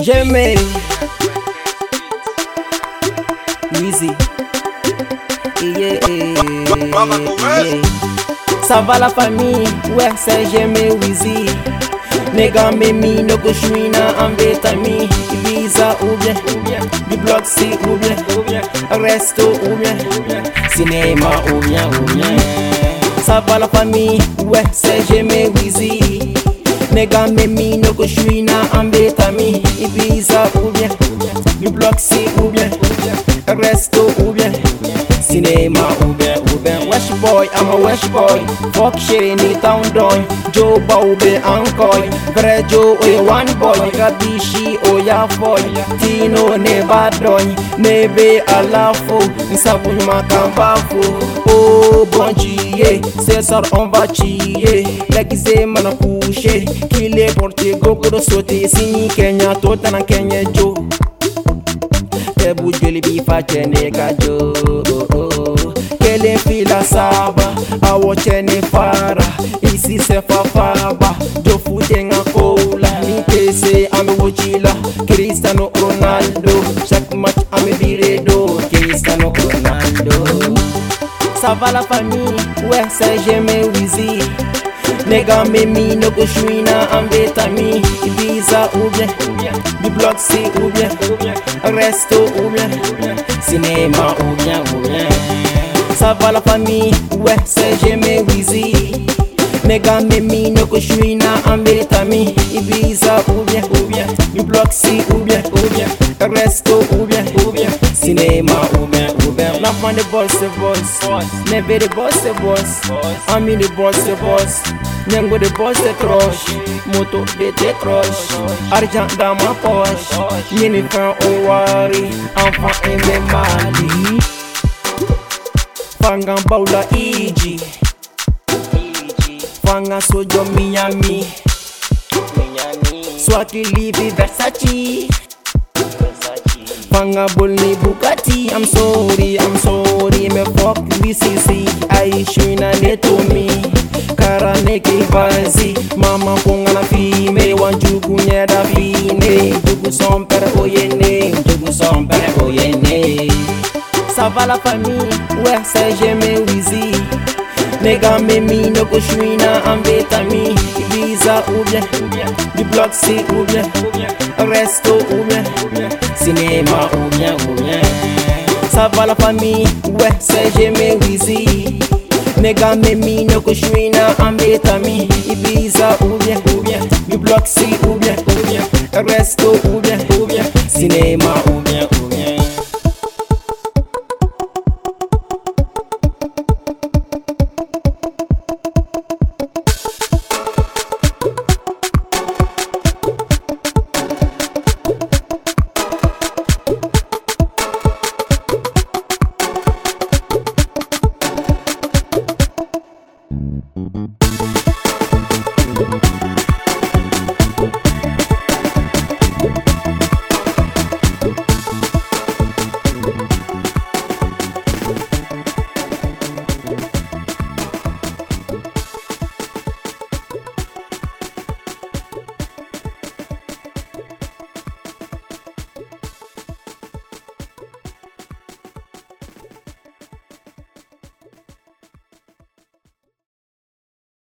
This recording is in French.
J'aimais Easy. Yeah, yeah. Ça va la famille, ouais c'est j'aimais Wheezy Nigga mimi no go shwina ambetami Ibiza ou bien, du bloc C ou bien. Resto ou bien, cinéma ou bien, ou bien. Ça va la famille, ouais c'est j'aimais Wheezy Nigga mimi no go shwina ambetami Ibiza ou bien, du bloc C ou bien Resto ou bien, cinéma ou bien, West boy, I'm a West boy. Fuck shit in the town doy. Joe Bobby Ancoy. Prejo we oh, one boy. Kabishi oya oh, foy. Tino ne badoy. Sabun ma Nsabun makambafu. Oh bonjie. Cesar on bachie. mana manakushe. Kile porte gokoro sote. Sini Kenya tota na Kenya Joe. Tebu jeli bifa chene kajo. Oh, oh. Kelen fila saba. Awo chene fara Isi se fa faba. Jo fute nga kola Ni tese ame wochila Cristiano Ronaldo Chaque match ame biredo Cristiano Ronaldo. Ça va la famille Ouais c'est j'aime Wheezy Nigga mimi no go shwina ambetami Ibiza ou bien Du bloc C ou bien Resto ou bien Cinéma ou bien ou bien Ça va la famille. Ouais c'est j'aimais Wheezy Nigga mimi no go shwina ambetami Ibiza ou bien ou bien Du bloc C ou bien ou bien Resto ou bien ou bien Cinéma ou bien ou bien. L'enfant de boss c'est boss. Never the boss c'est boss. Ami the boss c'est boss. Nyango de boss c'est croche. Moto de décroche Argent dans ma poche. Yeni fin au wari. Enfant aimé Mali Fanga baula iji. Fanga sojo Miami. Swahili Versace. Fanga bolni Bugatti. I'm sorry, I'm sorry. Me fuck BCC Aishu to me. Kara neke vazi Mama ponga na fime. Wanjugu nyeda fine. Jugu son oyene Jugu son oyene Va la famille, ouais c'est j'aimais Wheezy Nigga mimi no go shwina ambetami Ibiza ou bien, du bloc C ou bien Resto ou bien, cinéma ou bien ou bien Ça va la famille, ouais c'est j'aimais Wheezy Nigga mimi no go shwina ambetami Ibiza ou bien, ou bien Du bloc C ou bien, ou bien Resto ou bien, ou bien Cinéma ou bien, ou bien